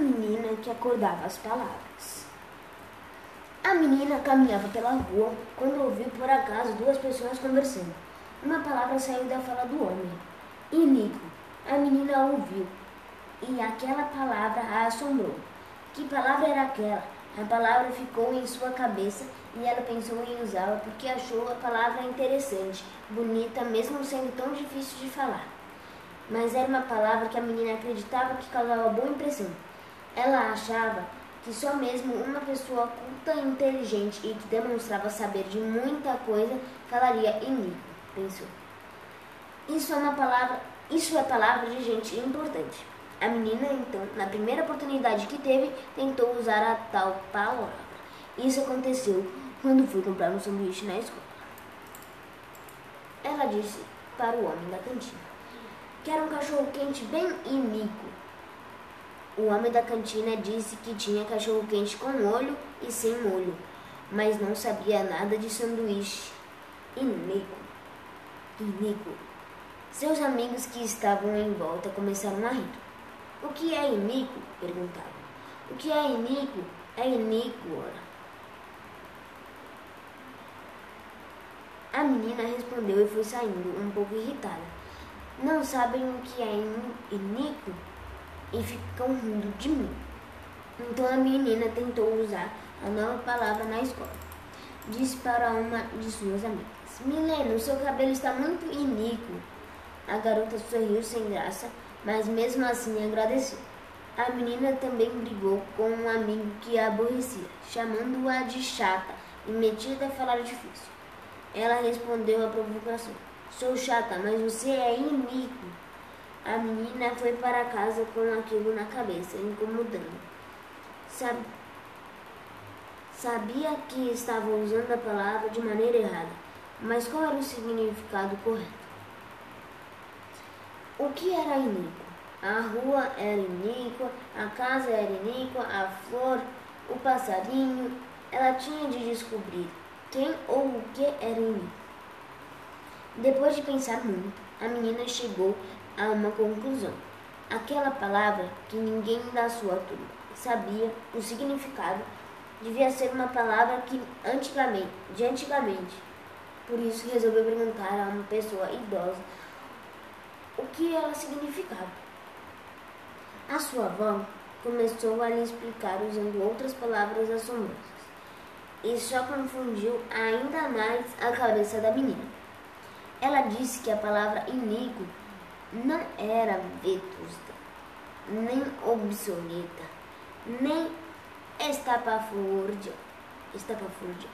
menina que acordava as palavras. A menina caminhava pela rua quando ouviu por acaso duas pessoas conversando. Uma palavra saiu da fala do homem. Inico. A menina ouviu e aquela palavra a assombrou. Que palavra era aquela? A palavra ficou em sua cabeça e ela pensou em usá-la porque achou a palavra interessante, bonita, mesmo sendo tão difícil de falar. Mas era uma palavra que a menina acreditava que causava boa impressão. Ela achava que só mesmo uma pessoa culta e inteligente e que demonstrava saber de muita coisa falaria em pensou. Isso é uma palavra, isso é palavra de gente importante. A menina, então, na primeira oportunidade que teve, tentou usar a tal palavra. Isso aconteceu quando foi comprar um sanduíche na escola. Ela disse para o homem da cantina: Quero um cachorro quente bem iníquo. O homem da cantina disse que tinha cachorro quente com molho e sem molho, mas não sabia nada de sanduíche. Iníquo. Iníquo. Seus amigos que estavam em volta começaram a rir. O que é iníquo? perguntava. O que é iníquo? É iníquo, ora. A menina respondeu e foi saindo, um pouco irritada. Não sabem o que é iníquo e ficam rindo de mim. Então a menina tentou usar a nova palavra na escola. Disse para uma de suas amigas: Milena, o seu cabelo está muito iníquo. A garota sorriu sem graça mas mesmo assim agradeceu. A menina também brigou com um amigo que a aborrecia, chamando-a de chata e metida a falar difícil. Ela respondeu à provocação: Sou chata, mas você é iníquo. A menina foi para casa com aquilo na cabeça, incomodando. Sabia que estava usando a palavra de maneira errada, mas qual era o significado correto? O que era iníquo? A rua era iníqua, a casa era iníqua, a flor, o passarinho. Ela tinha de descobrir quem ou o que era iníquo. Depois de pensar muito, a menina chegou a uma conclusão. Aquela palavra que ninguém da sua turma sabia o significado devia ser uma palavra que antigamente, de antigamente. Por isso resolveu perguntar a uma pessoa idosa o que ela significava. A sua avó começou a lhe explicar usando outras palavras assombrosas. E só confundiu ainda mais a cabeça da menina. Ela disse que a palavra iníquo não era vetusta, nem obsoleta, nem estapafúrdia. estapafúrdia.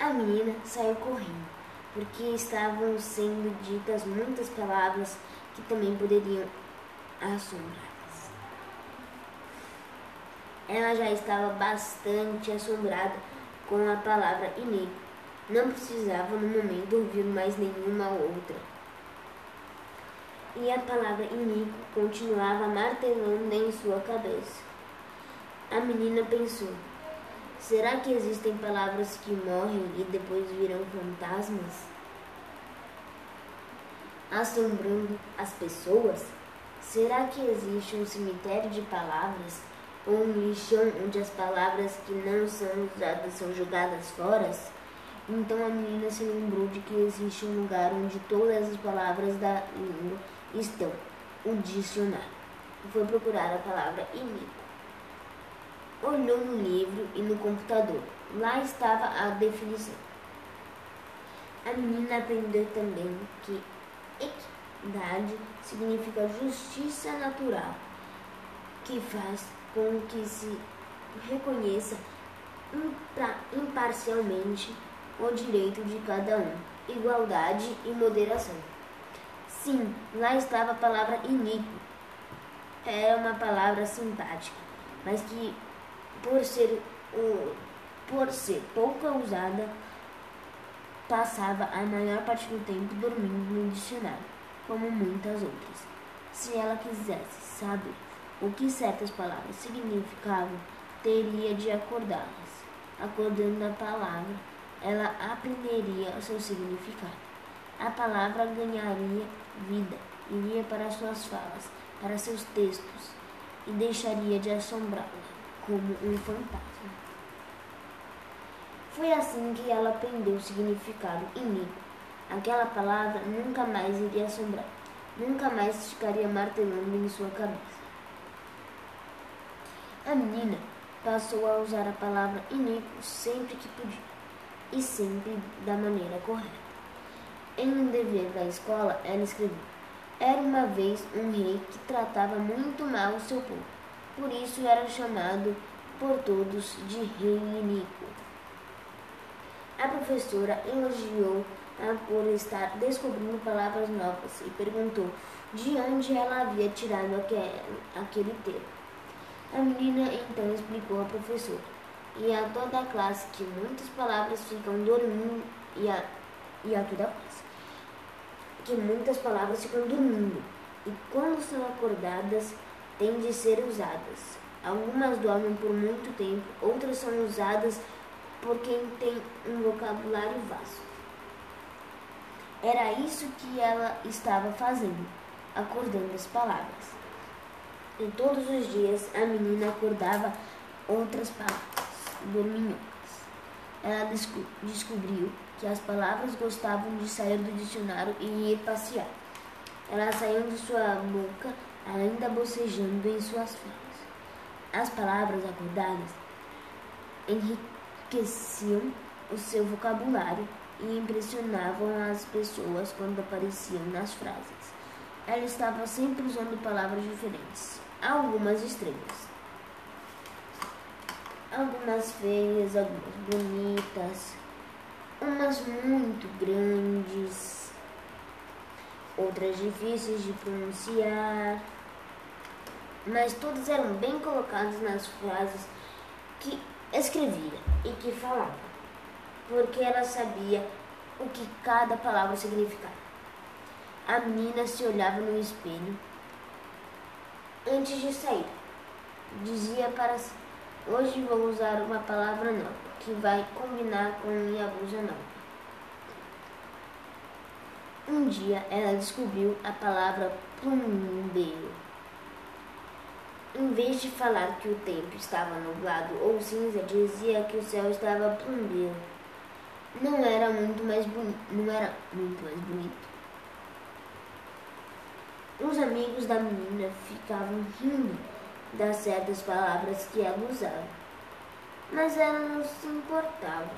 A menina saiu correndo porque estavam sendo ditas muitas palavras que também poderiam assombradas. Ela já estava bastante assombrada com a palavra iníquo. Não precisava no momento ouvir mais nenhuma outra. E a palavra iníquo continuava martelando em sua cabeça. A menina pensou: Será que existem palavras que morrem e depois viram fantasmas? Assombrando as pessoas? Será que existe um cemitério de palavras? Ou um lixão onde as palavras que não são usadas são jogadas fora? Então a menina se lembrou de que existe um lugar onde todas as palavras da língua estão, o dicionário. Foi procurar a palavra iníquo. Olhou no livro e no computador. Lá estava a definição. A menina aprendeu também que equidade significa justiça natural, que faz com que se reconheça imparcialmente o direito de cada um, igualdade e moderação. Sim, lá estava a palavra iníquo. Era uma palavra simpática, mas que por ser, uh, por ser pouco usada, passava a maior parte do tempo dormindo no dicionário, como muitas outras. Se ela quisesse saber o que certas palavras significavam, teria de acordá-las. Acordando a palavra, ela aprenderia o seu significado. A palavra ganharia vida, iria para suas falas, para seus textos, e deixaria de assombrá-la como um fantasma. Foi assim que ela aprendeu o significado iníquo. Aquela palavra nunca mais iria assombrar, nunca mais ficaria martelando em sua cabeça. A menina passou a usar a palavra iníquo sempre que podia e sempre da maneira correta. Em um dever da escola, ela escreveu: Era uma vez um rei que tratava muito mal o seu povo, por isso era chamado por todos de rei iníquo. A professora elogiou-a por estar descobrindo palavras novas e perguntou de onde ela havia tirado aquele termo. A menina então explicou à professora e a toda a classe que muitas palavras ficam dormindo e a, e a toda a classe que muitas palavras ficam dormindo e quando são acordadas têm de ser usadas. Algumas dormem por muito tempo, outras são usadas por quem tem um vocabulário vasto. Era isso que ela estava fazendo, acordando as palavras. E todos os dias a menina acordava outras palavras, dorminhocas. Ela desco descobriu que as palavras gostavam de sair do dicionário e ir passear. Elas saíam de sua boca, ainda bocejando em suas falas. As palavras acordadas enriqueciam o seu vocabulário e impressionavam as pessoas quando apareciam nas frases. Ela estava sempre usando palavras diferentes, algumas estranhas, algumas feias, algumas bonitas, umas muito grandes, outras difíceis de pronunciar, mas todas eram bem colocadas nas frases que escrevia e que falava, porque ela sabia o que cada palavra significava. A menina se olhava no espelho antes de sair. Dizia para si: Hoje vou usar uma palavra nova que vai combinar com minha blusa nova. Um dia ela descobriu a palavra plumbeiro. Em vez de falar que o tempo estava nublado ou cinza, dizia que o céu estava plumbeiro. Não era muito mais bonito, não era muito mais bonito. Os amigos da menina ficavam rindo das certas palavras que ela usava. Mas ela não se importava.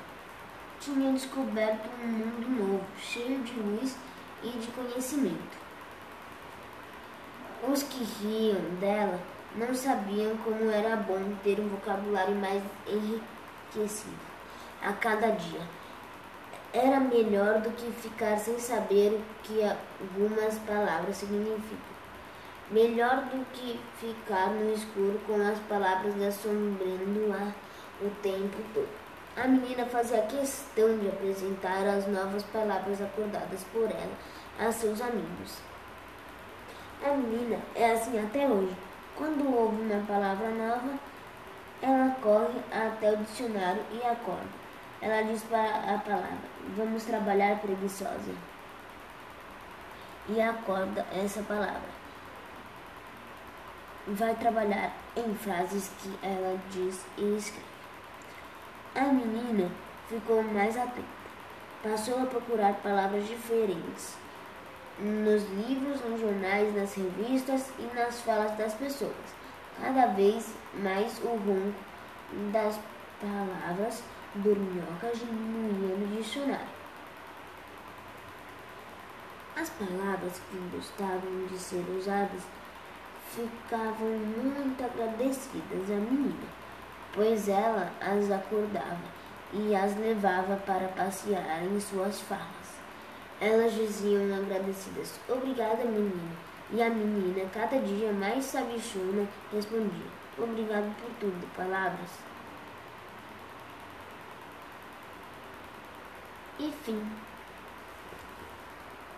Tinha descoberto um mundo novo, cheio de luz e de conhecimento. Os que riam dela não sabiam como era bom ter um vocabulário mais enriquecido a cada dia. Era melhor do que ficar sem saber o que algumas palavras significam. Melhor do que ficar no escuro com as palavras assombrando-a o tempo todo. A menina fazia questão de apresentar as novas palavras acordadas por ela a seus amigos. A menina é assim até hoje. Quando ouve uma palavra nova, ela corre até o dicionário e acorda. Ela diz para a palavra: Vamos trabalhar preguiçosa. E acorda essa palavra. Vai trabalhar em frases que ela diz e escreve. A menina ficou mais atenta. Passou a procurar palavras diferentes nos livros, nos jornais, nas revistas e nas falas das pessoas. Cada vez mais o ronco das palavras dorminhocas diminuía no dicionário. As palavras que gostavam de ser usadas ficavam muito agradecidas à menina, pois ela as acordava e as levava para passear em suas falas. Elas diziam agradecidas: Obrigada, menina. E a menina, cada dia mais sabichona, respondia: Obrigado por tudo, palavras. E fim.